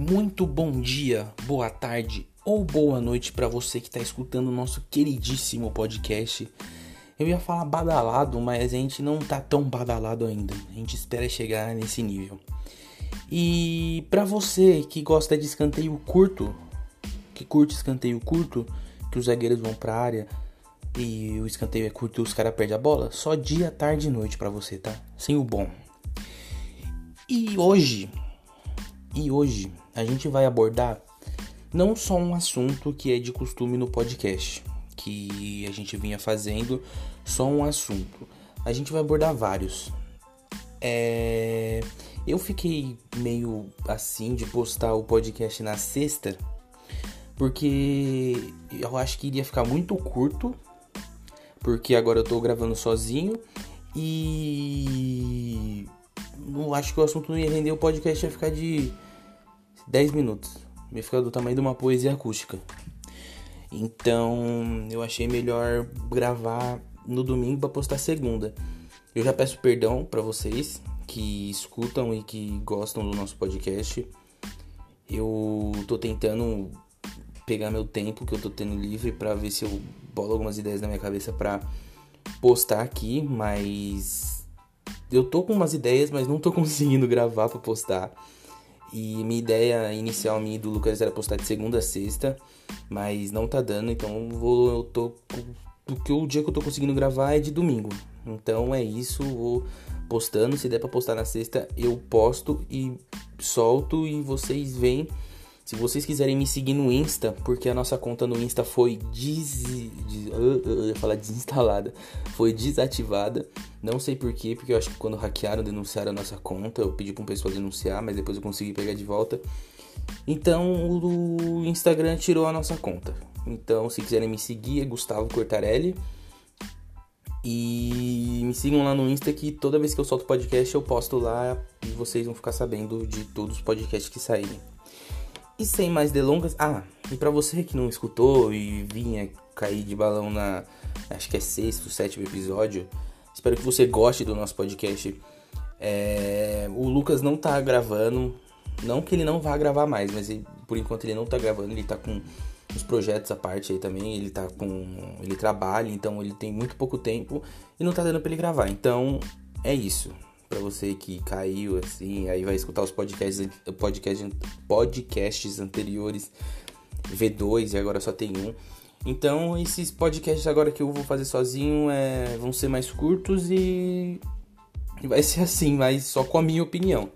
Muito bom dia, boa tarde ou boa noite para você que está escutando o nosso queridíssimo podcast. Eu ia falar badalado, mas a gente não tá tão badalado ainda. A gente espera chegar nesse nível. E para você que gosta de escanteio curto, que curte escanteio curto, que os zagueiros vão pra área e o escanteio é curto e os caras perdem a bola, só dia, tarde e noite para você, tá? Sem o bom. E hoje, e hoje a gente vai abordar não só um assunto que é de costume no podcast, que a gente vinha fazendo, só um assunto. A gente vai abordar vários. É... Eu fiquei meio assim de postar o podcast na sexta, porque eu acho que iria ficar muito curto, porque agora eu tô gravando sozinho e não acho que o assunto não ia render, o podcast ia ficar de 10 minutos. Ia ficar do tamanho de uma poesia acústica. Então eu achei melhor gravar no domingo para postar segunda. Eu já peço perdão para vocês que escutam e que gostam do nosso podcast. Eu tô tentando pegar meu tempo que eu tô tendo livre para ver se eu bolo algumas ideias na minha cabeça para postar aqui, mas eu tô com umas ideias, mas não tô conseguindo gravar para postar. E minha ideia inicial minha do Lucas era postar de segunda a sexta, mas não tá dando, então vou eu tô porque o dia que eu tô conseguindo gravar é de domingo. Então é isso, vou postando, se der para postar na sexta, eu posto e solto e vocês veem se vocês quiserem me seguir no Insta, porque a nossa conta no Insta foi des... des... eu ia falar desinstalada, foi desativada. Não sei porquê, porque eu acho que quando hackearam, denunciaram a nossa conta, eu pedi para um pessoal denunciar, mas depois eu consegui pegar de volta. Então o Instagram tirou a nossa conta. Então, se quiserem me seguir, é Gustavo Cortarelli. E me sigam lá no Insta que toda vez que eu solto podcast eu posto lá e vocês vão ficar sabendo de todos os podcasts que saírem. E sem mais delongas, ah, e para você que não escutou e vinha cair de balão na, acho que é sexto, sétimo episódio, espero que você goste do nosso podcast. É, o Lucas não tá gravando, não que ele não vá gravar mais, mas ele, por enquanto ele não tá gravando, ele tá com os projetos à parte aí também, ele tá com. ele trabalha, então ele tem muito pouco tempo e não tá dando pra ele gravar. Então é isso para você que caiu assim, aí vai escutar os podcasts, podcast, podcasts anteriores, V2 e agora só tem um. Então esses podcasts agora que eu vou fazer sozinho é, vão ser mais curtos e vai ser assim, mas só com a minha opinião.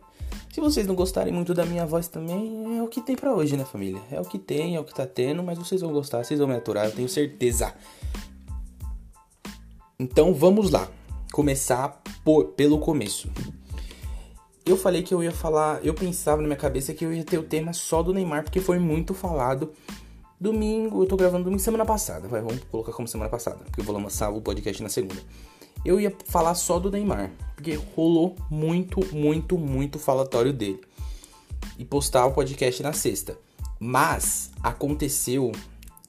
Se vocês não gostarem muito da minha voz também, é o que tem para hoje, né, família? É o que tem, é o que tá tendo, mas vocês vão gostar, vocês vão me aturar, eu tenho certeza. Então vamos lá começar por, pelo começo. Eu falei que eu ia falar, eu pensava na minha cabeça que eu ia ter o tema só do Neymar, porque foi muito falado. Domingo, eu tô gravando domingo semana passada, vai, vamos colocar como semana passada, porque eu vou lançar o podcast na segunda. Eu ia falar só do Neymar, porque rolou muito, muito, muito falatório dele. E postar o podcast na sexta. Mas aconteceu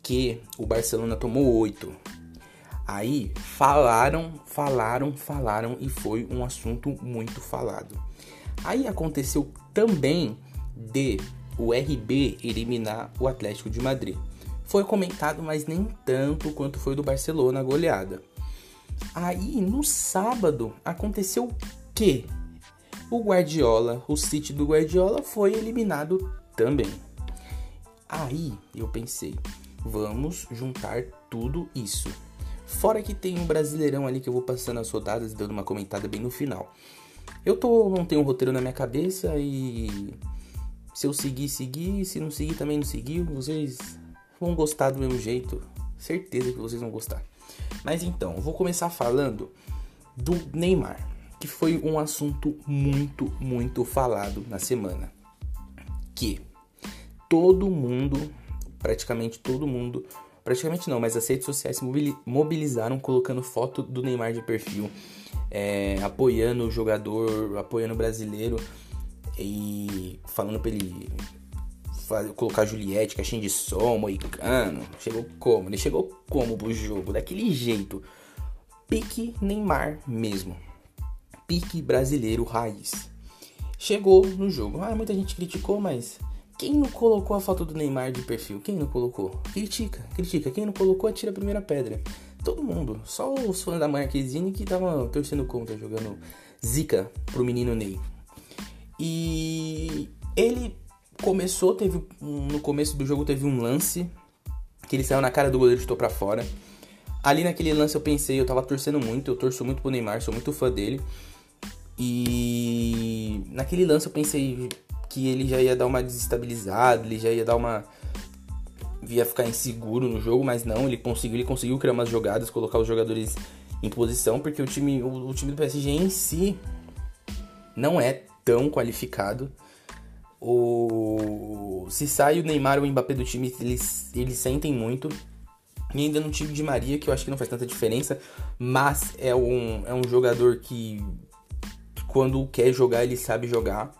que o Barcelona tomou 8 Aí falaram, falaram, falaram e foi um assunto muito falado. Aí aconteceu também de o RB eliminar o Atlético de Madrid. Foi comentado, mas nem tanto quanto foi do Barcelona goleada. Aí no sábado aconteceu que o Guardiola, o City do Guardiola foi eliminado também. Aí eu pensei, vamos juntar tudo isso. Fora que tem um brasileirão ali que eu vou passando as rodadas e dando uma comentada bem no final. Eu tô, não tenho um roteiro na minha cabeça e se eu seguir, seguir, se não seguir também não seguir, vocês vão gostar do mesmo jeito. Certeza que vocês vão gostar. Mas então, eu vou começar falando do Neymar, que foi um assunto muito, muito falado na semana. Que todo mundo, praticamente todo mundo, praticamente não, mas as redes sociais se mobilizaram colocando foto do Neymar de perfil, é, apoiando o jogador, apoiando o brasileiro e falando pra ele fazer, colocar Juliette, caixinha de som, moicano. Chegou como? Ele chegou como pro jogo? Daquele jeito. Pique Neymar mesmo. Pique brasileiro raiz. Chegou no jogo. Ah, muita gente criticou, mas Quem não colocou a foto do Neymar de perfil? Quem não colocou? Critica, critica. Quem não colocou, atira a primeira pedra. Todo mundo. Só os fãs da Marquezine que estavam torcendo contra, jogando zica pro menino Ney. E ele começou, teve no começo do jogo teve um lance que ele saiu na cara do goleiro e chutou pra fora. Ali naquele lance eu pensei, eu tava torcendo muito, eu torço muito pro Neymar, sou muito fã dele. E naquele lance eu pensei que ele já ia dar uma desestabilizada, ele já ia dar uma ia ficar inseguro no jogo, mas não, ele conseguiu, ele conseguiu criar umas jogadas, colocar os jogadores em posição, porque o time, o, o time do PSG em si não é tão qualificado. O se sai o Neymar ou o Mbappé do time, eles, eles sentem muito. E ainda no time de Maria, que eu acho que não faz tanta diferença, mas é um, é um jogador que quando quer jogar, ele sabe jogar,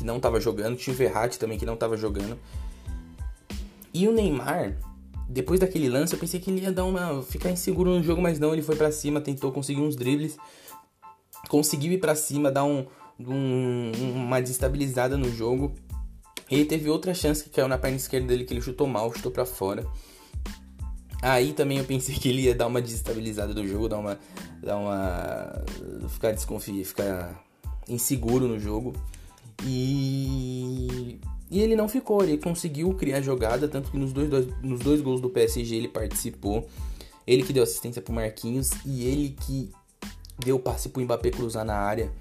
que não estava jogando. Tinha o Verratti também que não estava jogando. E o Neymar, depois daquele lance, eu pensei que ele ia dar uma ficar inseguro no jogo, mas não, ele foi para cima, tentou conseguir uns dribles, conseguiu ir para cima, dar um, um, uma desestabilizada no jogo. Ele teve outra chance que caiu na perna esquerda dele que ele chutou mal, chutou para fora. Aí também eu pensei que ele ia dar uma desestabilizada do jogo, dar uma. dar uma. ficar desconfiado, ficar inseguro no jogo. E. E ele não ficou, ele conseguiu criar jogada, tanto que nos dois, dois, nos dois gols do PSG ele participou. Ele que deu assistência pro Marquinhos e ele que deu passe pro Mbappé cruzar na área.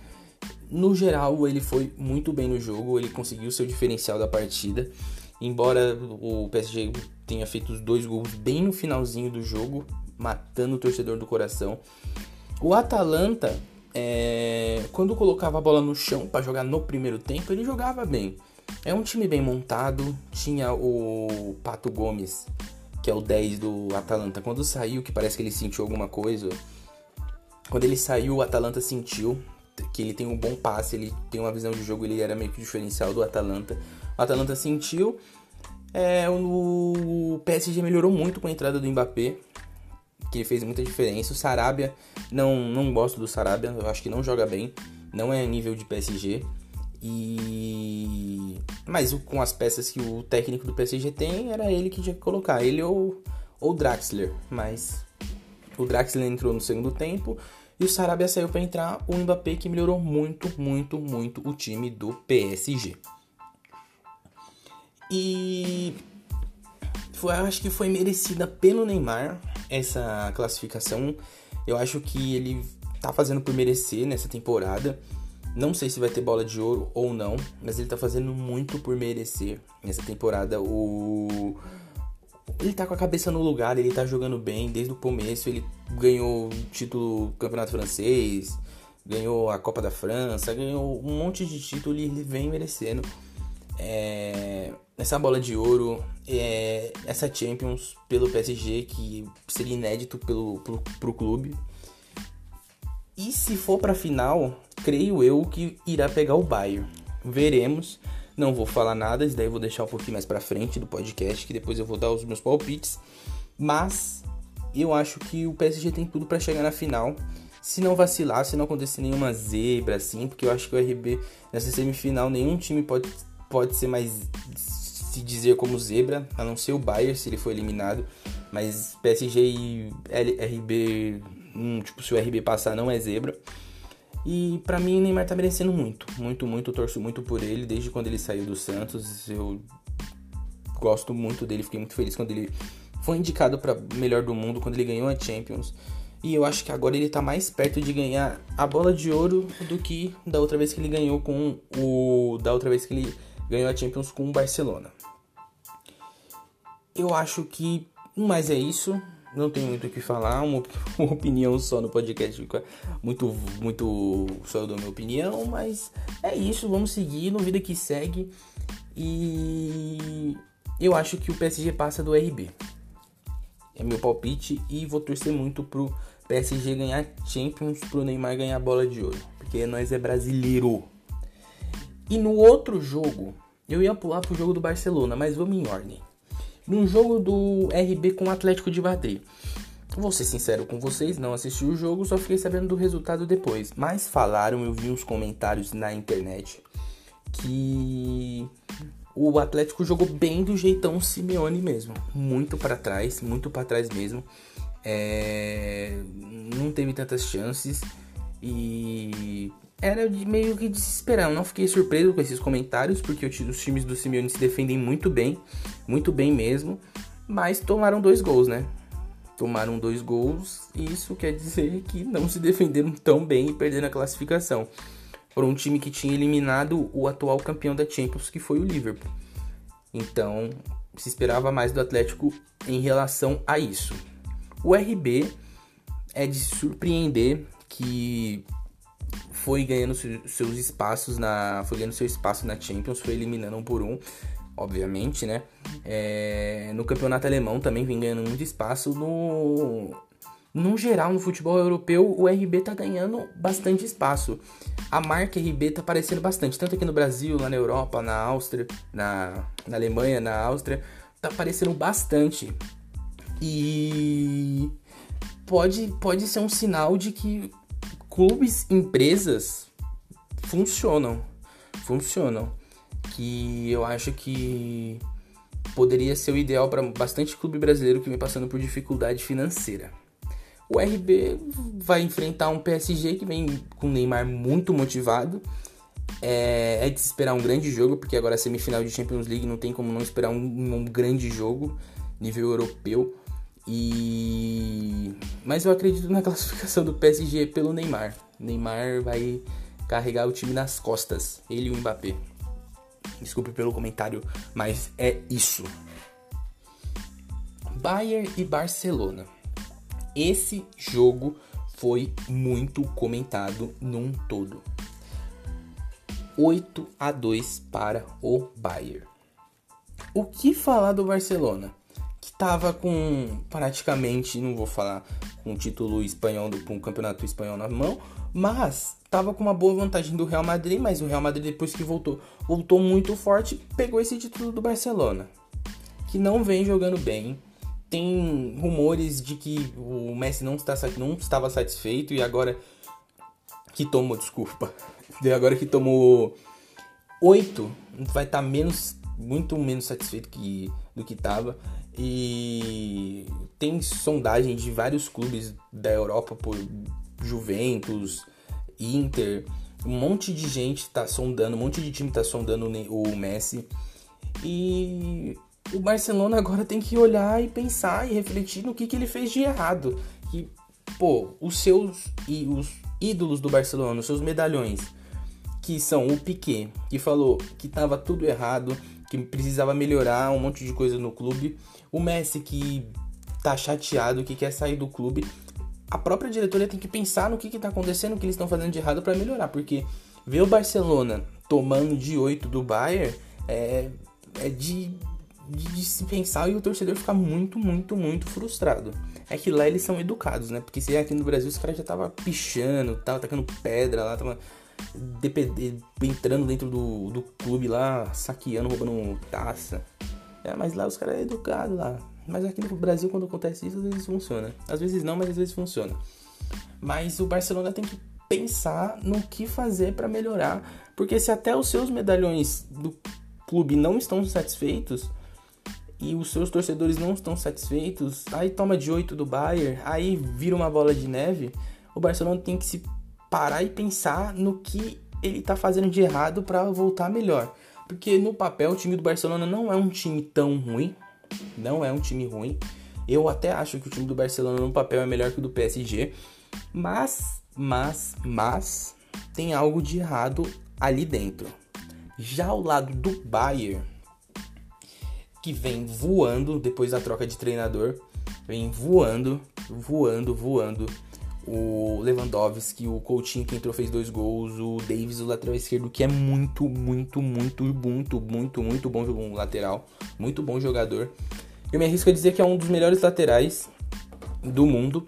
No geral, ele foi muito bem no jogo, ele conseguiu seu diferencial da partida. Embora o PSG tenha feito os dois gols bem no finalzinho do jogo, matando o torcedor do coração. O Atalanta, é, quando colocava a bola no chão para jogar no primeiro tempo, ele jogava bem. É um time bem montado. Tinha o Pato Gomes, que é o 10 do Atalanta. Quando saiu, que parece que ele sentiu alguma coisa. Quando ele saiu, o Atalanta sentiu que ele tem um bom passe, ele tem uma visão de jogo, ele era meio que diferencial do Atalanta. O Atalanta sentiu. É, o PSG melhorou muito com a entrada do Mbappé, que fez muita diferença. O Sarabia, não, não gosto do Sarabia, eu acho que não joga bem, não é nível de PSG. E mas com as peças que o técnico do PSG tem, era ele que tinha que colocar, ele ou o Draxler, mas o Draxler entrou no segundo tempo e o Sarabia saiu para entrar o Mbappé que melhorou muito, muito, muito o time do PSG. E foi, acho que foi merecida pelo Neymar essa classificação. Eu acho que ele tá fazendo por merecer nessa temporada. Não sei se vai ter bola de ouro ou não, mas ele tá fazendo muito por merecer nessa temporada. O ele tá com a cabeça no lugar, ele tá jogando bem desde o começo, ele ganhou título do Campeonato Francês, ganhou a Copa da França, ganhou um monte de título e ele vem merecendo. É, essa bola de ouro, é, essa Champions pelo PSG, que seria inédito pelo, pro, pro clube. E se for pra final, creio eu que irá pegar o Bayern. Veremos. Não vou falar nada, isso daí vou deixar um pouquinho mais pra frente do podcast, que depois eu vou dar os meus palpites. Mas eu acho que o PSG tem tudo para chegar na final. Se não vacilar, se não acontecer nenhuma zebra assim, porque eu acho que o RB nessa semifinal nenhum time pode, pode ser mais se dizer como zebra, a não ser o Bayern se ele for eliminado. Mas PSG e RB, hum, tipo, se o RB passar não é zebra. E para mim o Neymar tá merecendo muito, muito, muito, torço muito por ele desde quando ele saiu do Santos. Eu gosto muito dele, fiquei muito feliz quando ele foi indicado para melhor do mundo, quando ele ganhou a Champions. E eu acho que agora ele tá mais perto de ganhar a bola de ouro do que da outra vez que ele ganhou com o da outra vez que ele ganhou a Champions com o Barcelona. Eu acho que mais é isso não tenho muito o que falar, uma, uma, opinião só no podcast fica muito, muito só da minha opinião, mas é isso, vamos seguir no vida que segue e eu acho que o PSG passa do RB. É meu palpite e vou torcer muito pro PSG ganhar Champions, pro Neymar ganhar bola de ouro, porque nós é brasileiro. E no outro jogo, eu ia pular pro jogo do Barcelona, mas vamos em ordem num jogo do RB com o Atlético de Madrid. Vou ser sincero com vocês, não assisti o jogo, só fiquei sabendo do resultado depois. Mas falaram, eu vi uns comentários na internet que o Atlético jogou bem do jeitão Simeone mesmo. Muito para trás, muito para trás mesmo. É... Não teve tantas chances e era meio que desesperar. Eu não fiquei surpreso com esses comentários, porque os times do Simeone se defendem muito bem, muito bem mesmo, mas tomaram dois gols, né? Tomaram dois gols, e isso quer dizer que não se defenderam tão bem e perderam a classificação. Por um time que tinha eliminado o atual campeão da Champions, que foi o Liverpool. Então, se esperava mais do Atlético em relação a isso. O RB é de surpreender que foi ganhando seus espaços na foi ganhando seu espaço na Champions, foi eliminando um por um, obviamente, né? É, no campeonato alemão também vem ganhando muito espaço no no geral no futebol europeu o RB tá ganhando bastante espaço. A marca RB tá aparecendo bastante, tanto aqui no Brasil, lá na Europa, na Áustria, na, na Alemanha, na Áustria, tá aparecendo bastante. E pode, pode ser um sinal de que clubes, empresas funcionam. Funcionam. Que eu acho que poderia ser o ideal para bastante clube brasileiro que vem passando por dificuldade financeira. O RB vai enfrentar um PSG que vem com o Neymar muito motivado. É, é, de esperar um grande jogo, porque agora a semifinal de Champions League não tem como não esperar um, um grande jogo nível europeu. E mas eu acredito na classificação do PSG pelo Neymar. Neymar vai carregar o time nas costas, ele e o Mbappé. Desculpe pelo comentário, mas é isso. Bayern e Barcelona. Esse jogo foi muito comentado num todo. 8 a 2 para o Bayern. O que falar do Barcelona? Tava com praticamente, não vou falar com o título espanhol, com o campeonato espanhol na mão, mas tava com uma boa vantagem do Real Madrid, mas o Real Madrid depois que voltou, voltou muito forte, pegou esse título do Barcelona, que não vem jogando bem. Tem rumores de que o Messi não, está, não estava satisfeito e agora que tomou, desculpa, agora que tomou 8, vai estar tá menos, muito menos satisfeito que, do que estava. E tem sondagem de vários clubes da Europa por Juventus, Inter, um monte de gente tá sondando, um monte de time tá sondando o Messi. E o Barcelona agora tem que olhar e pensar e refletir no que, que ele fez de errado. Que, pô, os seus e os ídolos do Barcelona, os seus medalhões, que são o Piquet, que falou que tava tudo errado, que precisava melhorar um monte de coisa no clube. O Messi que tá chateado, que quer sair do clube. A própria diretoria tem que pensar no que, que tá acontecendo, o que eles estão fazendo de errado para melhorar. Porque ver o Barcelona tomando de 8 do Bayern é, é de, de, de, se pensar e o torcedor ficar muito, muito, muito frustrado. É que lá eles são educados, né? Porque se aqui no Brasil os caras já tava pichando, tava tacando pedra lá, tava entrando dentro do, do clube lá, saqueando, roubando taça. É, mas lá os caras é educado lá. Mas aqui no Brasil, quando acontece isso, às vezes funciona. Às vezes não, mas às vezes funciona. Mas o Barcelona tem que pensar no que fazer para melhorar. Porque se até os seus medalhões do clube não estão satisfeitos e os seus torcedores não estão satisfeitos, aí toma de 8 do Bayern, aí vira uma bola de neve, o Barcelona tem que se parar e pensar no que ele tá fazendo de errado para voltar melhor. Porque no papel o time do Barcelona não é um time tão ruim, não é um time ruim. Eu até acho que o time do Barcelona no papel é melhor que o do PSG, mas, mas, mas tem algo de errado ali dentro. Já ao lado do Bayern, que vem voando depois da troca de treinador, vem voando, voando, voando o Lewandowski, o Coutinho que entrou fez dois gols, o Davis, o lateral esquerdo, que é muito, muito, muito, muito, muito, muito bom um lateral, muito bom jogador. Eu me arrisco a dizer que é um dos melhores laterais do mundo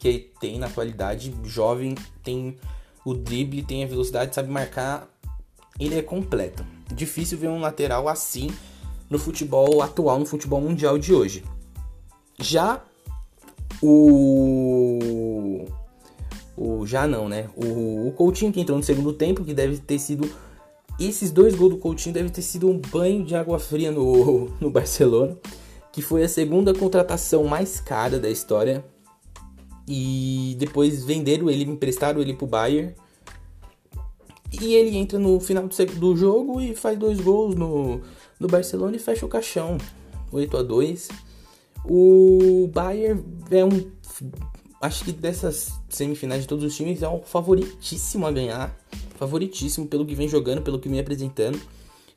que tem na atualidade, jovem, tem o drible, tem a velocidade, sabe marcar, ele é completo. Difícil ver um lateral assim no futebol atual, no futebol mundial de hoje. Já o. O já não, né? O, o Coutinho que entrou no segundo tempo, que deve ter sido esses dois gols do Coutinho devem ter sido um banho de água fria no, no Barcelona, que foi a segunda contratação mais cara da história. E depois venderam ele, emprestaram ele pro Bayern. E ele entra no final do jogo e faz dois gols no, no Barcelona e fecha o caixão. 8 a 2 O Bayern é um. Acho que dessas semifinais de todos os times é o favoritíssimo a ganhar favoritíssimo pelo que vem jogando, pelo que vem apresentando.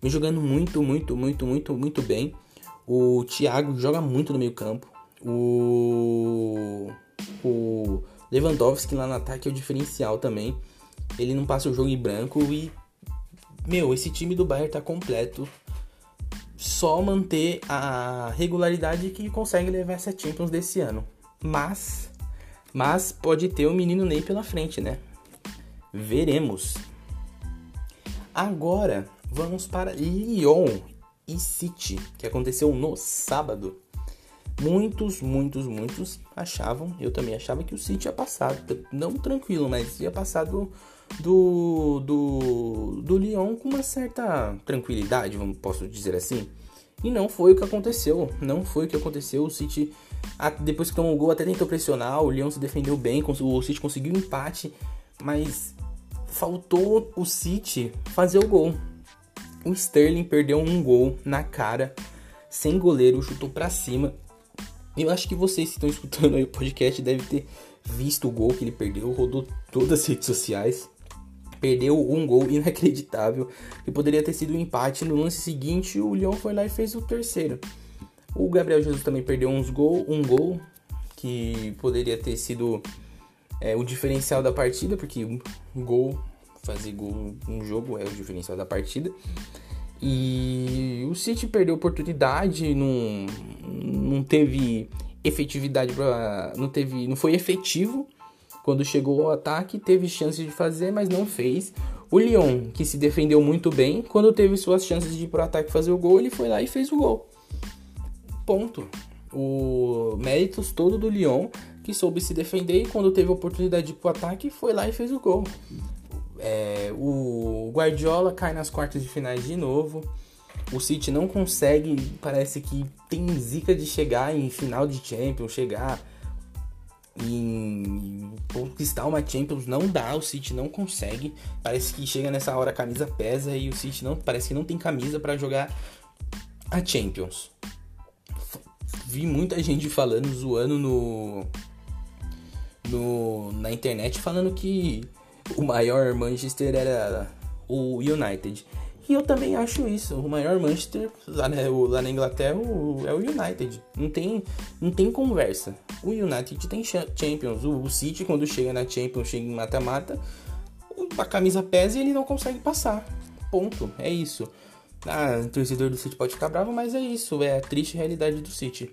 Vem jogando muito, muito, muito, muito, muito bem. O Thiago joga muito no meio campo. O, o Lewandowski lá no ataque é o diferencial também. Ele não passa o jogo em branco e meu, esse time do Bayern tá completo. Só manter a regularidade que consegue levar essa Champions desse ano. Mas mas pode ter o menino Ney pela frente, né? Veremos. Agora vamos para Lyon e City, que aconteceu no sábado. Muitos, muitos, muitos achavam, eu também achava que o City ia passar, não tranquilo, mas ia passar do, do, do, do Lyon com uma certa tranquilidade, posso dizer assim. E não foi o que aconteceu, não foi o que aconteceu. O City, depois que tomou o gol, até tentou pressionar, o Lyon se defendeu bem, o City conseguiu um empate, mas faltou o City fazer o gol. O Sterling perdeu um gol na cara, sem goleiro, chutou para cima. Eu acho que vocês que estão escutando aí o podcast devem ter visto o gol que ele perdeu, rodou todas as redes sociais. Perdeu um gol inacreditável, que poderia ter sido um empate. No lance seguinte, o Lyon foi lá e fez o terceiro. O Gabriel Jesus também perdeu uns gol, um gol que poderia ter sido é, o diferencial da partida, porque gol, fazer gol num jogo é o diferencial da partida. E o City perdeu oportunidade, não, não teve efetividade para não teve, não foi efetivo quando chegou ao ataque, teve chance de fazer, mas não fez. O Lyon, que se defendeu muito bem, quando teve suas chances de ir pro ataque fazer o gol, ele foi lá e fez o gol. Ponto. O méritos todo do Lyon que soube se defender e quando teve oportunidade de ir pro ataque, foi lá e fez o gol. É, o Guardiola cai nas quartas de finais de novo. O City não consegue, parece que tem zica de chegar em final de Champions, chegar em conquistar uma Champions não dá, o City não consegue. Parece que chega nessa hora a camisa pesa e o City não parece que não tem camisa para jogar a Champions. Vi muita gente falando, zoando no no, na internet falando que o maior Manchester era o United. E eu também acho isso. O maior Manchester lá, né, lá na Inglaterra é o United. Não tem, não tem conversa. O United tem Champions. O City, quando chega na Champions, chega em mata-mata, a camisa pesa e ele não consegue passar. Ponto. É isso. Ah, o torcedor do City pode ficar bravo, mas é isso. É a triste realidade do City.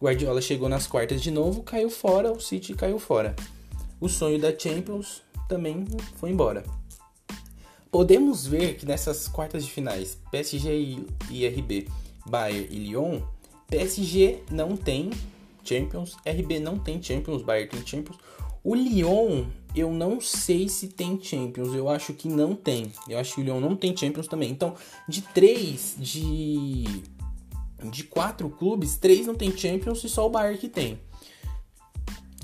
Guardiola chegou nas quartas de novo, caiu fora, o City caiu fora. O sonho da Champions também foi embora. Podemos ver que nessas quartas de finais, PSG e RB, Bayern e Lyon, PSG não tem Champions, RB não tem Champions, Bayern tem Champions. O Lyon, eu não sei se tem Champions, eu acho que não tem. Eu acho que o Lyon não tem Champions também. Então, de três de de quatro clubes, três não tem Champions e só o Bayern que tem.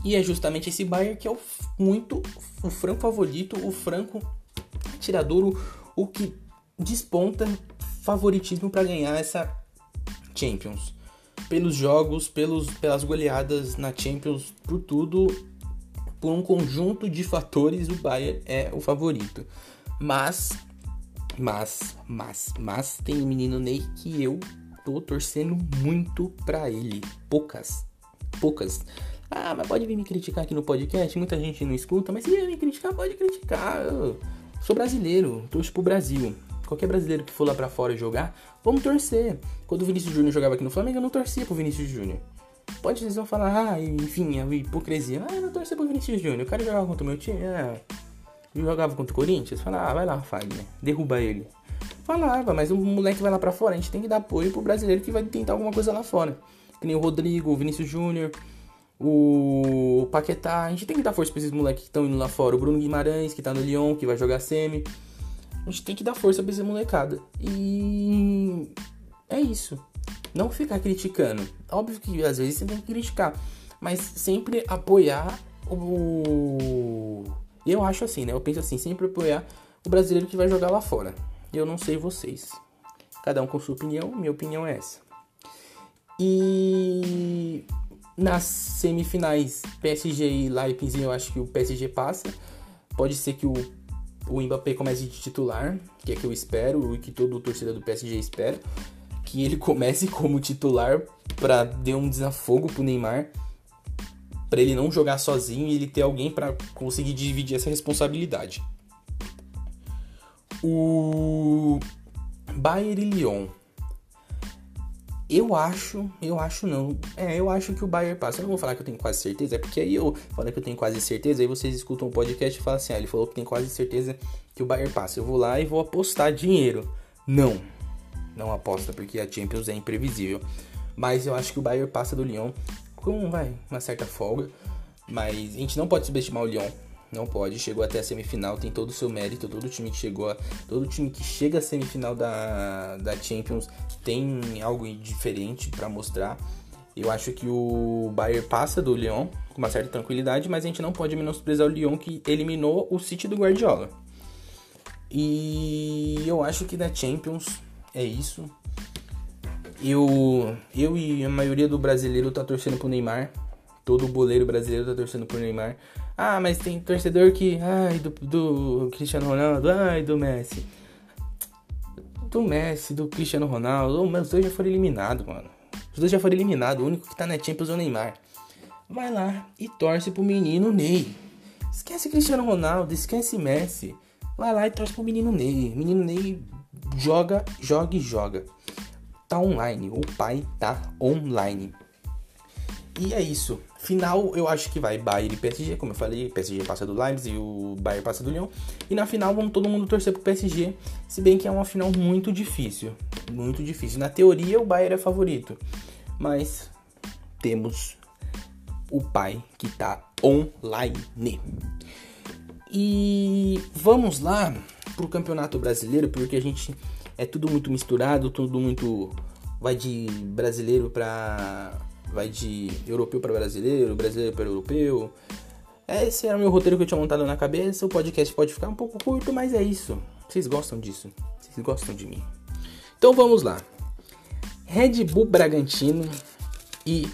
E é justamente esse Bayern que é o muito o franco favorito, o franco tirador, o que desponta favoritismo para ganhar essa Champions. Pelos jogos, pelos, pelas goleadas na Champions, por tudo, por um conjunto de fatores, o Bayern é o favorito. Mas, mas, mas, mas tem um menino Ney que eu tô torcendo muito pra ele. Poucas. Poucas. Ah, mas pode vir me criticar aqui no podcast, muita gente não escuta, mas se vier me criticar, pode criticar. Eu sou brasileiro, torço pro Brasil. Qualquer brasileiro que for lá pra fora jogar, vamos torcer. Quando o Vinícius Júnior jogava aqui no Flamengo, eu não torcia pro Vinícius Júnior. Pode vocês vão falar, ah, enfim, a hipocrisia. Ah, eu não torcia pro Vinícius Júnior. O cara jogava contra o meu time. Ah, jogava contra o Corinthians. Fala, ah, vai lá, Fagner, derruba ele. Falava, mas o moleque vai lá para fora, a gente tem que dar apoio pro brasileiro que vai tentar alguma coisa lá fora. Que nem o Rodrigo, o Vinícius Júnior, o Paquetá. A gente tem que dar força pra esses moleques que estão indo lá fora. O Bruno Guimarães, que tá no Lyon, que vai jogar semi. A gente tem que dar força pra essa molecada. E é isso. Não ficar criticando. Óbvio que às vezes você tem que criticar, mas sempre apoiar o. Eu acho assim, né? Eu penso assim, sempre apoiar o brasileiro que vai jogar lá fora. Eu não sei vocês. Cada um com sua opinião, minha opinião é essa. E nas semifinais, PSG e Leipzig, eu acho que o PSG passa. Pode ser que o, o Mbappé comece de titular, que é que eu espero e que todo torcedor do PSG espera. Que ele comece como titular para dar um desafogo pro Neymar. Para ele não jogar sozinho e ele ter alguém para conseguir dividir essa responsabilidade. O Bayern e Lyon. Eu acho, eu acho não. É, eu acho que o Bayern passa. Eu não vou falar que eu tenho quase certeza, é porque aí eu falo que eu tenho quase certeza, aí vocês escutam o podcast e falam assim: ah, ele falou que tem quase certeza que o Bayern passa. Eu vou lá e vou apostar dinheiro. Não, não aposta, porque a Champions é imprevisível. Mas eu acho que o Bayern passa do Lyon com, vai, uma certa folga. Mas a gente não pode subestimar o Lyon. Não pode, chegou até a semifinal, tem todo o seu mérito, todo time que chegou, todo time que chega à semifinal da, da Champions tem algo diferente para mostrar. Eu acho que o Bayern passa do Lyon com uma certa tranquilidade, mas a gente não pode menosprezar o Lyon que eliminou o City do Guardiola. E eu acho que da Champions é isso. Eu, eu e a maioria do brasileiro tá torcendo pro Neymar. Todo boleiro brasileiro tá torcendo pro Neymar. Ah, mas tem torcedor que. Ai, do, do Cristiano Ronaldo, ai, do Messi. Do Messi, do Cristiano Ronaldo. Oh, os dois já foram eliminados, mano. Os dois já foram eliminados. O único que tá na Champions é o Neymar. Vai lá e torce pro menino Ney. Esquece Cristiano Ronaldo, esquece Messi. Vai lá e torce pro menino Ney. Menino Ney joga, joga e joga. Tá online. O pai tá online. E é isso. Final, eu acho que vai Bayern e PSG, como eu falei, PSG passa do Leipzig e o Bayern passa do Lyon. E na final vamos todo mundo torcer pro PSG, se bem que é uma final muito difícil, muito difícil. Na teoria o Bayern é favorito, mas temos o pai que tá online. E vamos lá pro Campeonato Brasileiro, porque a gente é tudo muito misturado, tudo muito vai de brasileiro para vai de europeu para brasileiro, brasileiro para europeu. Esse era o meu roteiro que eu tinha montado na cabeça. O podcast pode ficar um pouco curto, mas é isso. Vocês gostam disso? Vocês gostam de mim? Então vamos lá. Red Bull Bragantino e.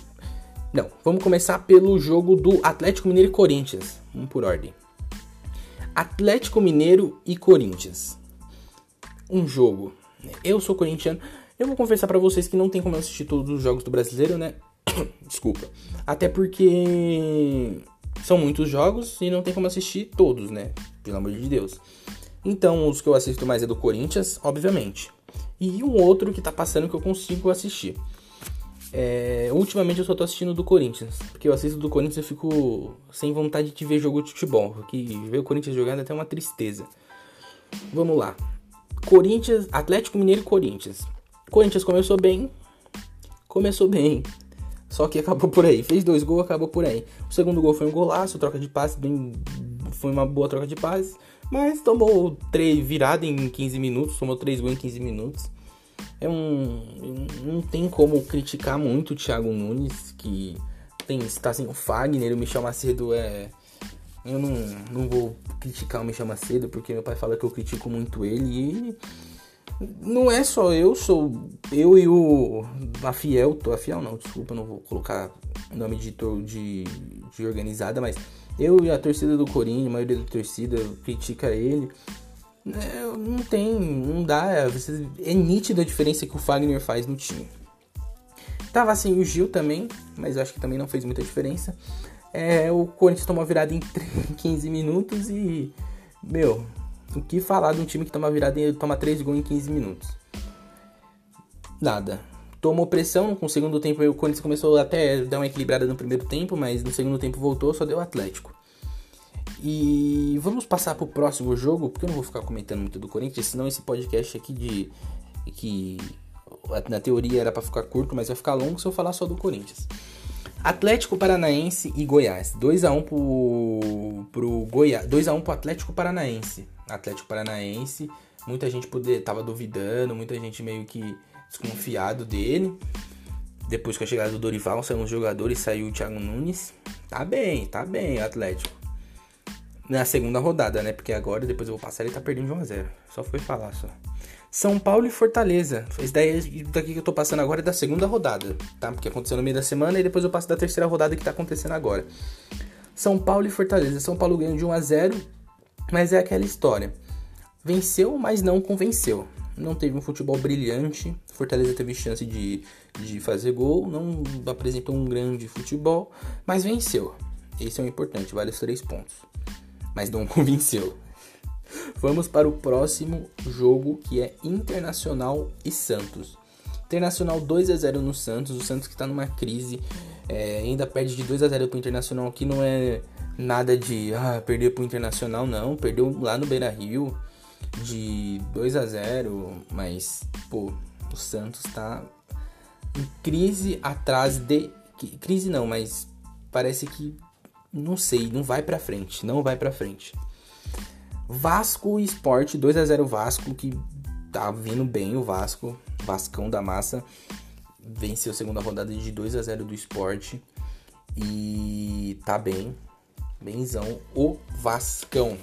Não, vamos começar pelo jogo do Atlético Mineiro e Corinthians. Vamos por ordem. Atlético Mineiro e Corinthians. Um jogo. Eu sou corintiano. Eu vou confessar para vocês que não tem como eu assistir todos os jogos do brasileiro, né? Desculpa. Até porque são muitos jogos e não tem como assistir todos, né? Pelo amor de Deus. Então, os que eu assisto mais é do Corinthians, obviamente. E um outro que tá passando que eu consigo assistir. É, ultimamente eu só tô assistindo do Corinthians. Porque eu assisto do Corinthians e fico sem vontade de ver jogo de futebol. Porque ver o Corinthians jogando é até uma tristeza. Vamos lá. Corinthians, Atlético Mineiro e Corinthians. Corinthians começou bem. Começou bem. Só que acabou por aí. Fez dois gols, acabou por aí. O segundo gol foi um golaço, troca de passe, bem, foi uma boa troca de passe. Mas tomou três virada em 15 minutos, tomou três gols em 15 minutos. É um. Não tem como criticar muito o Thiago Nunes, que tem, está sem o Fagner, o Michel Macedo é. Eu não, não vou criticar o Michel Macedo, porque meu pai fala que eu critico muito ele e não é só eu, sou eu e o a Fiel, a Fiel não, desculpa, não vou colocar o nome de, de, de organizada, mas eu e a torcida do Corinthians, a maioria da torcida critica ele. É, não tem, não dá, é, é nítida a diferença que o Fagner faz no time. Tava sem o Gil também, mas acho que também não fez muita diferença. É, o Corinthians tomou virada em 15 minutos e, meu, o que falar de um time que toma virada e toma 3 gols em 15 minutos? Nada. Tomou pressão, com o segundo tempo o Corinthians começou até a dar uma equilibrada no primeiro tempo, mas no segundo tempo voltou, só deu Atlético. E vamos passar pro próximo jogo, porque eu não vou ficar comentando muito do Corinthians, senão esse podcast aqui de que na teoria era para ficar curto, mas vai ficar longo se eu falar só do Corinthians. Atlético Paranaense e Goiás. 2 a 1 pro pro Goiás, 2 a 1 pro Atlético Paranaense. Atlético Paranaense Muita gente poder, tava duvidando, muita gente meio que desconfiado dele. Depois que a chegada do Dorival, saiu uns jogadores, saiu o Thiago Nunes. Tá bem, tá bem Atlético. Na segunda rodada, né? Porque agora, depois eu vou passar, ele tá perdendo de 1x0. Só foi falar, só. São Paulo e Fortaleza. Esse daí daqui que eu tô passando agora é da segunda rodada, tá? Porque aconteceu no meio da semana e depois eu passo da terceira rodada que tá acontecendo agora. São Paulo e Fortaleza. São Paulo ganhou de 1 a 0, mas é aquela história. Venceu, mas não convenceu. Não teve um futebol brilhante. Fortaleza teve chance de, de fazer gol, não apresentou um grande futebol, mas venceu. Esse é o importante, vale os três pontos. Mas não convenceu. Vamos para o próximo jogo que é Internacional e Santos. Internacional 2 a 0 no Santos, o Santos que está numa crise, é, ainda perde de 2 a 0 para o Internacional, que não é nada de ah, perder para o Internacional, não, perdeu lá no Beira Rio de 2 a 0 mas pô, o Santos está em crise atrás de. Crise não, mas parece que não sei, não vai para frente, não vai para frente. Vasco e Sport, 2 a 0 Vasco, que tá vindo bem o Vasco, Vascão da massa, venceu a segunda rodada de 2 a 0 do Sport e tá bem, benzão o Vascão.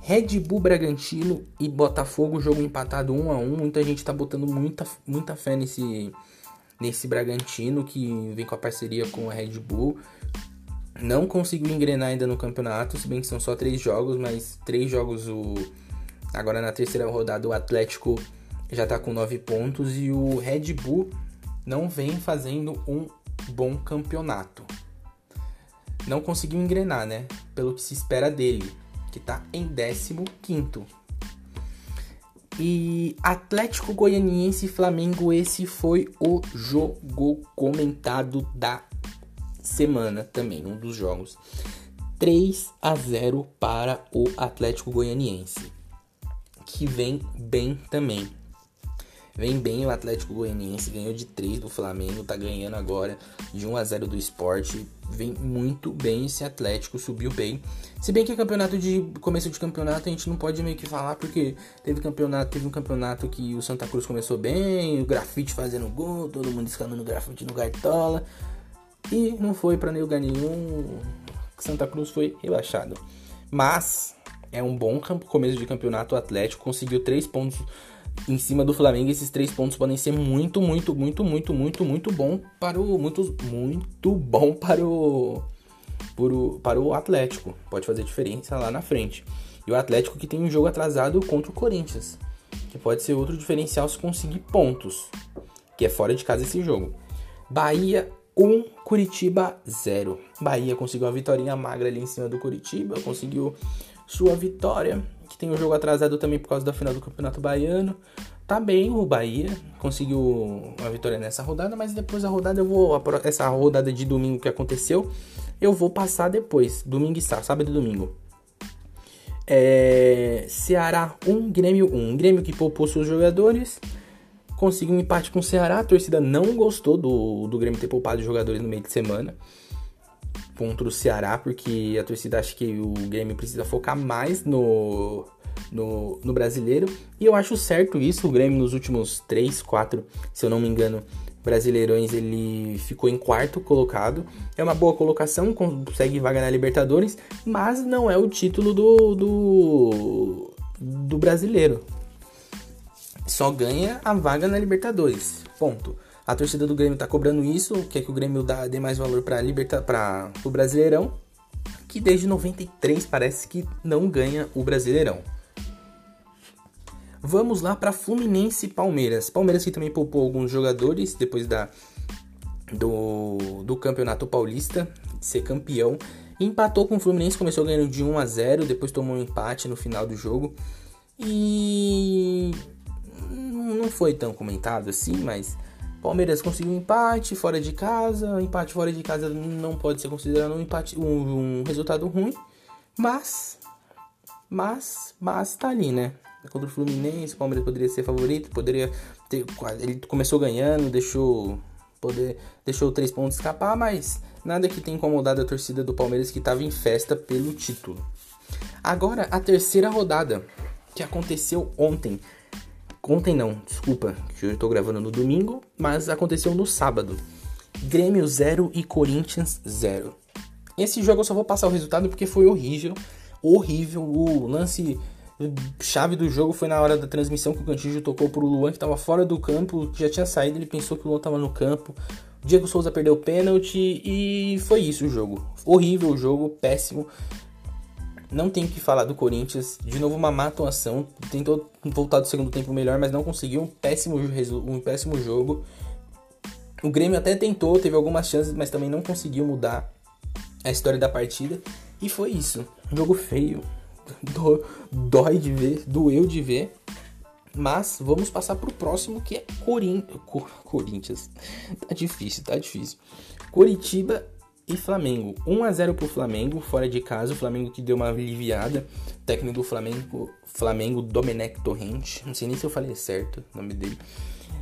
Red Bull Bragantino e Botafogo, jogo empatado 1 a 1. Muita gente tá botando muita, muita fé nesse nesse Bragantino que vem com a parceria com a Red Bull não conseguiu engrenar ainda no campeonato, se bem que são só três jogos, mas três jogos o. Agora na terceira rodada o Atlético já tá com nove pontos e o Red Bull não vem fazendo um bom campeonato. Não conseguiu engrenar, né? Pelo que se espera dele, que tá em 15 e Atlético Goianiense e Flamengo, esse foi o jogo comentado da semana também, um dos jogos. 3 a 0 para o Atlético Goianiense, que vem bem também. Vem bem o Atlético Goianiense, ganhou de 3 do Flamengo, tá ganhando agora de 1 a 0 do Esporte. Vem muito bem esse Atlético, subiu bem. Se bem que campeonato de começo de campeonato a gente não pode meio que falar porque teve campeonato, teve um campeonato que o Santa Cruz começou bem, o grafite fazendo gol, todo mundo escalando grafite no Gaitola. E não foi para nenhum lugar nenhum. Santa Cruz foi rebaixado. Mas é um bom começo de campeonato. O Atlético conseguiu três pontos em cima do Flamengo. Esses três pontos podem ser muito, muito, muito, muito, muito, muito bom para o muito, muito bom para o, para o para o Atlético. Pode fazer diferença lá na frente. E o Atlético que tem um jogo atrasado contra o Corinthians, que pode ser outro diferencial se conseguir pontos, que é fora de casa esse jogo. Bahia 1, Curitiba 0. Bahia conseguiu uma vitória magra ali em cima do Curitiba, conseguiu sua vitória, que tem o um jogo atrasado também por causa da final do Campeonato Baiano. Tá bem o Bahia, conseguiu uma vitória nessa rodada, mas depois da rodada eu vou essa rodada de domingo que aconteceu, eu vou passar depois, domingo e sábado, sábado e domingo. É, Ceará 1, Grêmio 1. Grêmio que poupou seus jogadores conseguiu um empate com o Ceará. A torcida não gostou do, do Grêmio ter poupado jogadores no meio de semana contra o Ceará, porque a torcida acha que o Grêmio precisa focar mais no, no, no brasileiro. E eu acho certo isso. O Grêmio nos últimos 3, 4, se eu não me engano, Brasileirões ele ficou em quarto colocado. É uma boa colocação, consegue vaga na Libertadores, mas não é o título do, do, do brasileiro só ganha a vaga na Libertadores. Ponto. A torcida do Grêmio tá cobrando isso, quer que o Grêmio dá, dê mais valor para liberta, para o Brasileirão, que desde 93 parece que não ganha o Brasileirão. Vamos lá para Fluminense e Palmeiras. Palmeiras que também poupou alguns jogadores depois da do, do Campeonato Paulista, ser campeão. Empatou com o Fluminense, começou ganhando de 1 a 0, depois tomou um empate no final do jogo. E não foi tão comentado assim, mas Palmeiras conseguiu um empate fora de casa. Empate fora de casa não pode ser considerado um empate, um, um resultado ruim, mas, mas, mas tá ali, né? Contra o Fluminense, o Palmeiras poderia ser favorito, poderia ter, ele começou ganhando, deixou poder deixou três pontos escapar, mas nada que tenha incomodado a torcida do Palmeiras que estava em festa pelo título. Agora a terceira rodada que aconteceu ontem. Ontem não, desculpa, que eu estou gravando no domingo, mas aconteceu no sábado. Grêmio 0 e Corinthians 0. Esse jogo eu só vou passar o resultado porque foi horrível. Horrível. O lance chave do jogo foi na hora da transmissão que o Cantígio tocou pro Luan, que estava fora do campo, já tinha saído, ele pensou que o Luan estava no campo. O Diego Souza perdeu o pênalti e foi isso o jogo. Horrível o jogo, péssimo. Não tem que falar do Corinthians. De novo, uma má atuação. Tentou voltar do segundo tempo melhor, mas não conseguiu. Um péssimo, um péssimo jogo. O Grêmio até tentou, teve algumas chances, mas também não conseguiu mudar a história da partida. E foi isso. Um jogo feio. Do, dói de ver, doeu de ver. Mas vamos passar pro próximo que é Corin... Cor... Corinthians. Tá difícil, tá difícil. Coritiba e Flamengo. 1 a 0 pro Flamengo, fora de casa. O Flamengo que deu uma aliviada. O técnico do Flamengo, Flamengo Domenech Torrente. Não sei nem se eu falei certo o nome dele.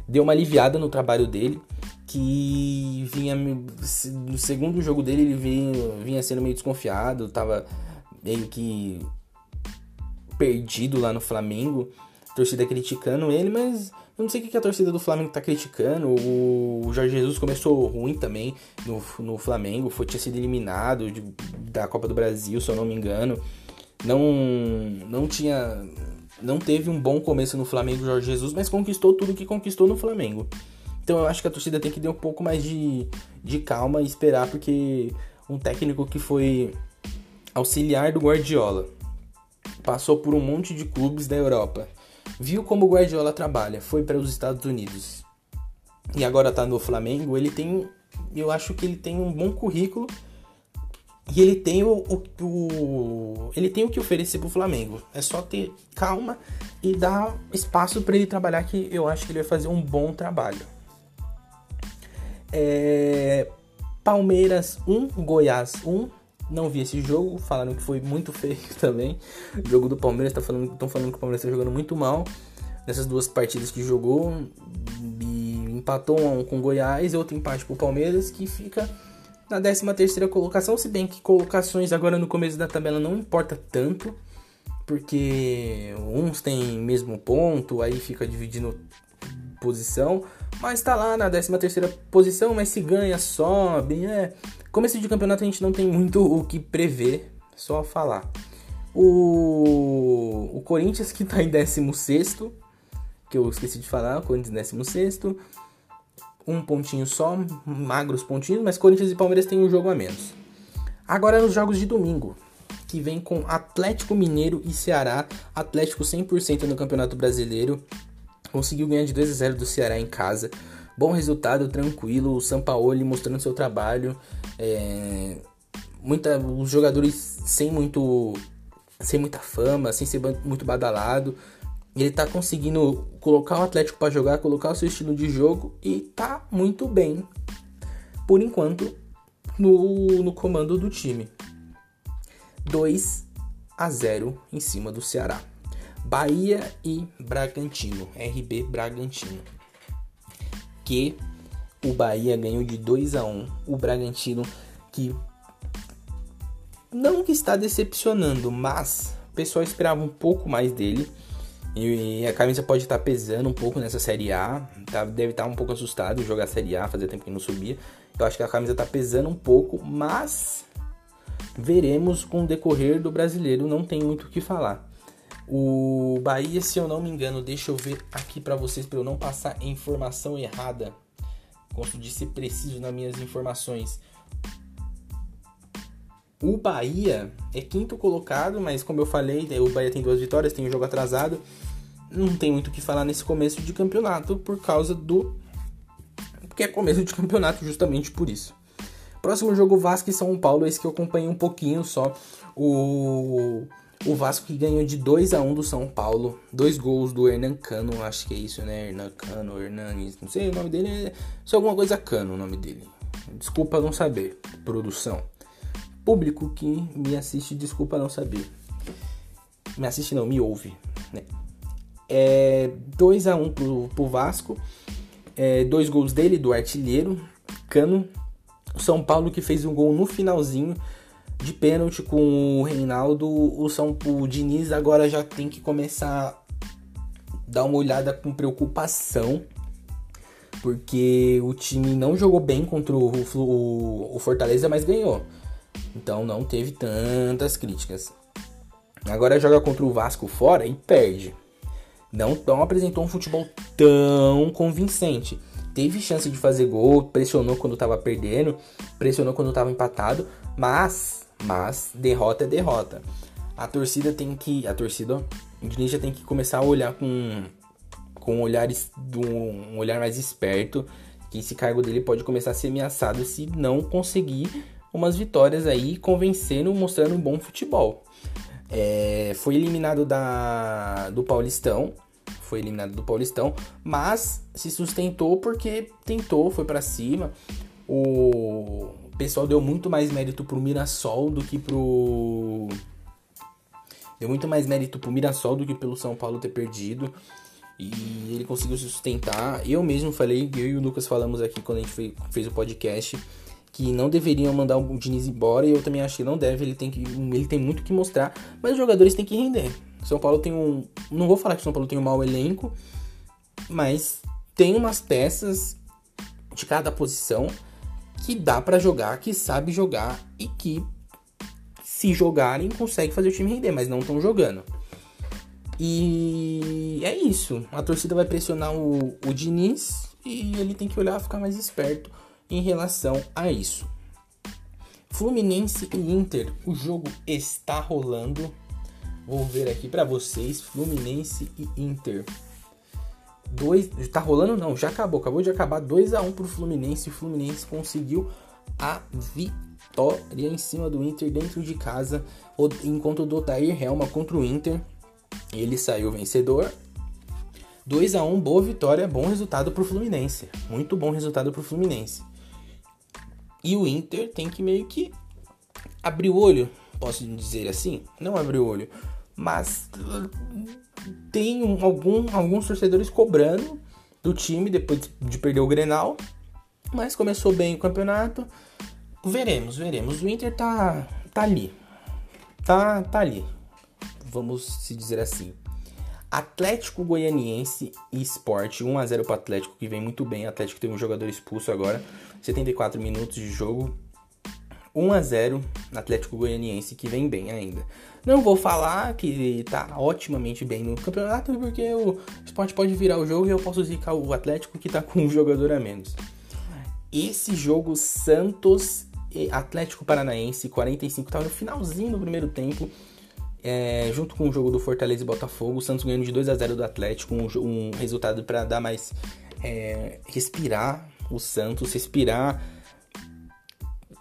Deu uma aliviada no trabalho dele. Que vinha. No segundo jogo dele, ele vinha, vinha sendo meio desconfiado. Tava meio que perdido lá no Flamengo. torcida criticando ele, mas eu não sei o que a torcida do Flamengo tá criticando. O Jorge Jesus começou ruim também no, no Flamengo. Foi, tinha sido eliminado de, da Copa do Brasil, se eu não me engano. Não, não tinha. Não teve um bom começo no Flamengo, Jorge Jesus, mas conquistou tudo que conquistou no Flamengo. Então eu acho que a torcida tem que ter um pouco mais de, de calma e esperar, porque um técnico que foi auxiliar do Guardiola passou por um monte de clubes da Europa viu como o Guardiola trabalha, foi para os Estados Unidos e agora tá no Flamengo, ele tem, eu acho que ele tem um bom currículo e ele tem o, o, o ele tem o que oferecer pro Flamengo. É só ter calma e dar espaço para ele trabalhar que eu acho que ele vai fazer um bom trabalho. É, Palmeiras 1, Goiás 1. Não vi esse jogo, falaram que foi muito feio também. O jogo do Palmeiras estão tá falando, falando que o Palmeiras está jogando muito mal nessas duas partidas que jogou. Empatou um com o Goiás e outro empate para o Palmeiras, que fica na 13 terceira colocação, se bem que colocações agora no começo da tabela não importa tanto, porque uns têm mesmo ponto, aí fica dividindo posição, mas tá lá na 13 terceira posição, mas se ganha, sobe, é Começo de campeonato a gente não tem muito o que prever, só falar. O, o Corinthians que tá em 16, que eu esqueci de falar, o Corinthians 16, um pontinho só, magros pontinhos, mas Corinthians e Palmeiras têm um jogo a menos. Agora nos jogos de domingo, que vem com Atlético Mineiro e Ceará, Atlético 100% no Campeonato Brasileiro, conseguiu ganhar de 2 a 0 do Ceará em casa. Bom resultado, tranquilo, o Sampaoli mostrando seu trabalho, é, muita, os jogadores sem muito sem muita fama, sem ser muito badalado. Ele tá conseguindo colocar o Atlético para jogar, colocar o seu estilo de jogo e tá muito bem, por enquanto, no, no comando do time. 2 a 0 em cima do Ceará. Bahia e Bragantino, RB Bragantino. Que o Bahia ganhou de 2 a 1 O Bragantino, que não que está decepcionando, mas o pessoal esperava um pouco mais dele. E a camisa pode estar pesando um pouco nessa Série A. Tá? Deve estar um pouco assustado jogar a Série A, fazia tempo que não subia. Eu acho que a camisa está pesando um pouco, mas veremos com o decorrer do brasileiro. Não tem muito o que falar. O Bahia, se eu não me engano, deixa eu ver aqui para vocês para eu não passar informação errada. Gosto de ser preciso nas minhas informações. O Bahia é quinto colocado, mas como eu falei, né, o Bahia tem duas vitórias, tem um jogo atrasado. Não tem muito o que falar nesse começo de campeonato por causa do. Porque é começo de campeonato justamente por isso. Próximo jogo Vasco e São Paulo, esse que eu acompanhei um pouquinho só. O o Vasco que ganhou de 2 a 1 do São Paulo. Dois gols do Hernan Cano, acho que é isso, né? Hernan Cano, Hernanes, não sei, o nome dele é só alguma coisa Cano o nome dele. Desculpa não saber, produção. Público que me assiste, desculpa não saber. Me assiste não, me ouve, né? É 2 a 1 pro, pro Vasco. É, dois gols dele, do artilheiro, Cano. O São Paulo que fez um gol no finalzinho de pênalti com o Reinaldo, o São o Diniz agora já tem que começar a dar uma olhada com preocupação, porque o time não jogou bem contra o, o, o Fortaleza, mas ganhou. Então não teve tantas críticas. Agora joga contra o Vasco fora e perde. Não, não apresentou um futebol tão convincente. Teve chance de fazer gol, pressionou quando estava perdendo, pressionou quando estava empatado, mas, mas derrota é derrota. A torcida tem que, a torcida, o Diniz já tem que começar a olhar com com olhares um olhar mais esperto, que esse cargo dele pode começar a ser ameaçado se não conseguir umas vitórias aí, convencendo, mostrando um bom futebol. É, foi eliminado da, do Paulistão, foi eliminado do Paulistão, mas se sustentou porque tentou, foi para cima. O pessoal deu muito mais mérito pro Mirassol do que pro deu muito mais mérito pro Mirassol do que pelo São Paulo ter perdido. E ele conseguiu se sustentar. Eu mesmo falei, eu e o Lucas falamos aqui quando a gente fez, o podcast que não deveriam mandar o Diniz embora e eu também acho que não deve, ele tem que ele tem muito que mostrar, mas os jogadores têm que render. São Paulo tem um, não vou falar que São Paulo tem um mau elenco, mas tem umas peças de cada posição que dá para jogar, que sabe jogar e que se jogarem consegue fazer o time render, mas não estão jogando. E é isso. A torcida vai pressionar o, o Diniz e ele tem que olhar ficar mais esperto em relação a isso. Fluminense e Inter, o jogo está rolando. Vou ver aqui para vocês, Fluminense e Inter. Dois, tá rolando não, já acabou, acabou de acabar 2 a 1 um pro Fluminense. O Fluminense conseguiu a vitória em cima do Inter dentro de casa, enquanto o Dotair Helma contra o Inter, ele saiu vencedor 2 a 1 boa vitória, bom resultado para o Fluminense. Muito bom resultado para o Fluminense. E o Inter tem que meio que abrir o olho, posso dizer assim? Não abrir o olho, mas tem um, algum, alguns torcedores cobrando do time depois de perder o Grenal. Mas começou bem o campeonato. Veremos, veremos. O Inter tá, tá ali. Tá, tá ali. Vamos se dizer assim. Atlético Goianiense e Sport 1 a 0 para Atlético que vem muito bem. Atlético teve um jogador expulso agora, 74 minutos de jogo. 1 a 0 Atlético Goianiense que vem bem ainda. Não vou falar que tá otimamente bem no campeonato porque o Sport pode virar o jogo e eu posso zicar o Atlético que tá com um jogador a menos. Esse jogo Santos e Atlético Paranaense 45 tava no finalzinho do primeiro tempo é, junto com o jogo do Fortaleza e Botafogo, o Santos ganhando de 2 a 0 do Atlético, um, um resultado para dar mais é, respirar o Santos, respirar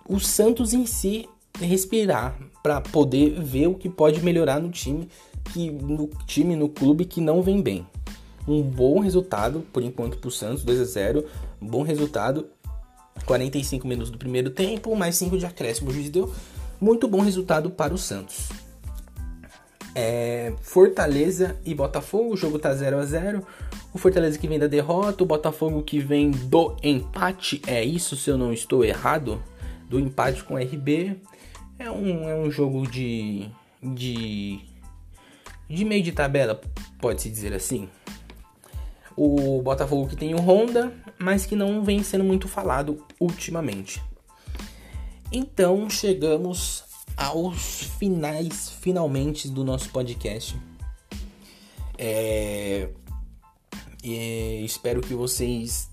o Santos em si respirar para poder ver o que pode melhorar no time que no time no clube que não vem bem. Um bom resultado por enquanto para o Santos, 2 a 0, um bom resultado. 45 minutos do primeiro tempo, mais 5 de acréscimo o juiz deu. Muito bom resultado para o Santos. É, Fortaleza e Botafogo, o jogo tá 0 a 0 O Fortaleza que vem da derrota, o Botafogo que vem do empate. É isso, se eu não estou errado? Do empate com o RB. É um, é um jogo de, de, de meio de tabela, pode-se dizer assim. O Botafogo que tem o Honda, mas que não vem sendo muito falado ultimamente. Então chegamos aos finais, finalmente, do nosso podcast. É, é, espero que vocês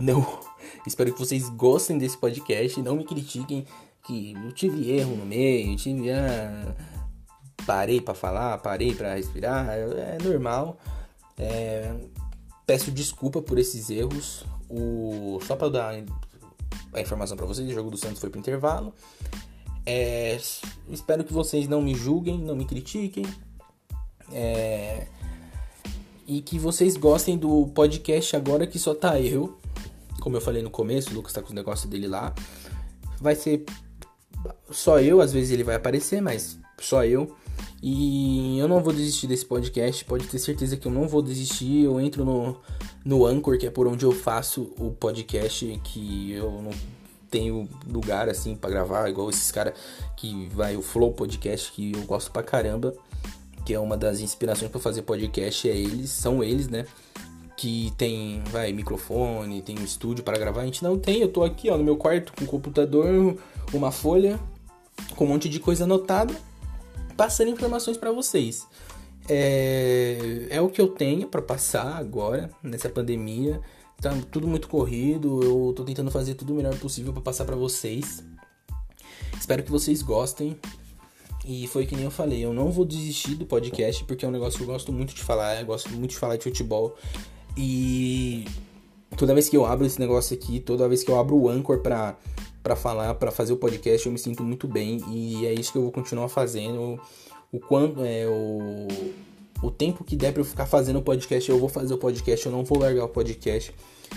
não. Espero que vocês gostem desse podcast. Não me critiquem que eu tive erro no meio, tive. Ah, parei para falar, parei para respirar. É, normal. É, peço desculpa por esses erros. O, só para dar a informação para vocês, o jogo do Santos foi pro intervalo. É, espero que vocês não me julguem, não me critiquem. É, e que vocês gostem do podcast agora que só tá eu. Como eu falei no começo, o Lucas tá com os negócios dele lá. Vai ser só eu, às vezes ele vai aparecer, mas só eu. E eu não vou desistir desse podcast, pode ter certeza que eu não vou desistir. Eu entro no, no Anchor, que é por onde eu faço o podcast, que eu não tenho lugar assim para gravar, igual esses caras que vai o Flow Podcast que eu gosto pra caramba, que é uma das inspirações para fazer podcast é eles, são eles, né? Que tem, vai, microfone, tem um estúdio para gravar. A gente não tem, eu tô aqui, ó, no meu quarto com um computador, uma folha com um monte de coisa anotada, passando informações para vocês. É, é o que eu tenho para passar agora nessa pandemia. Tá tudo muito corrido, eu tô tentando fazer tudo o melhor possível para passar para vocês. Espero que vocês gostem. E foi que nem eu falei, eu não vou desistir do podcast porque é um negócio que eu gosto muito de falar, eu gosto muito de falar de futebol. E toda vez que eu abro esse negócio aqui, toda vez que eu abro o Anchor pra, pra falar, pra fazer o podcast, eu me sinto muito bem e é isso que eu vou continuar fazendo. O quanto é o o tempo que der para eu ficar fazendo o podcast, eu vou fazer o podcast, eu não vou largar o podcast.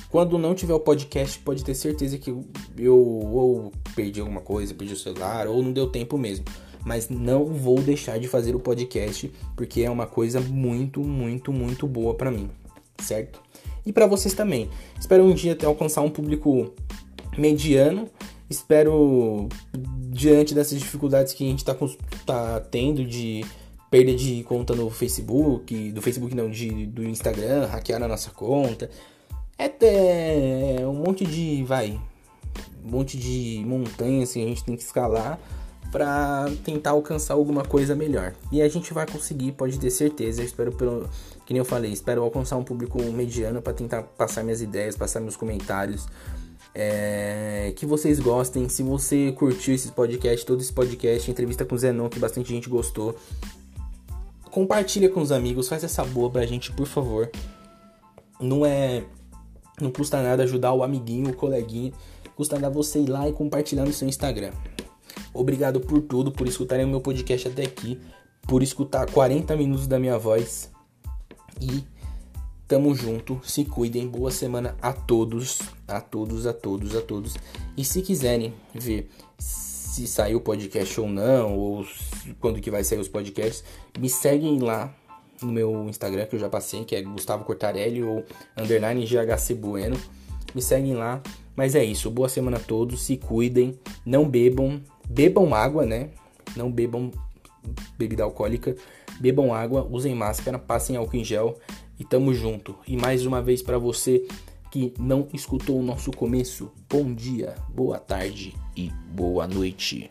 Quando não tiver o podcast, pode ter certeza que eu ou perdi alguma coisa, perdi o celular, ou não deu tempo mesmo. Mas não vou deixar de fazer o podcast, porque é uma coisa muito, muito, muito boa para mim, certo? E para vocês também. Espero um dia alcançar um público mediano. Espero, diante dessas dificuldades que a gente tá, tá tendo de perda de conta no Facebook, do Facebook não, de, do Instagram, hackear a nossa conta. É até um monte de, vai, um monte de montanhas que a gente tem que escalar para tentar alcançar alguma coisa melhor. E a gente vai conseguir, pode ter certeza. Eu espero pelo que nem eu falei, espero alcançar um público mediano para tentar passar minhas ideias, passar meus comentários. É, que vocês gostem. Se você curtiu esse podcast, todo esse podcast, entrevista com o Zenon, que bastante gente gostou, compartilha com os amigos, faz essa boa pra gente, por favor. Não é. Não custa nada ajudar o amiguinho, o coleguinha. Custa nada você ir lá e compartilhar no seu Instagram. Obrigado por tudo, por escutarem o meu podcast até aqui, por escutar 40 minutos da minha voz. E tamo junto, se cuidem, boa semana a todos, a todos, a todos, a todos. E se quiserem ver se saiu o podcast ou não, ou quando que vai sair os podcasts, me seguem lá no meu Instagram que eu já passei, que é Gustavo Cortarelli ou underline GHC Bueno. Me seguem lá. Mas é isso, boa semana a todos, se cuidem, não bebam, bebam água, né? Não bebam bebida alcoólica, bebam água, usem máscara, passem álcool em gel e tamo junto. E mais uma vez para você que não escutou o nosso começo, bom dia, boa tarde e boa noite.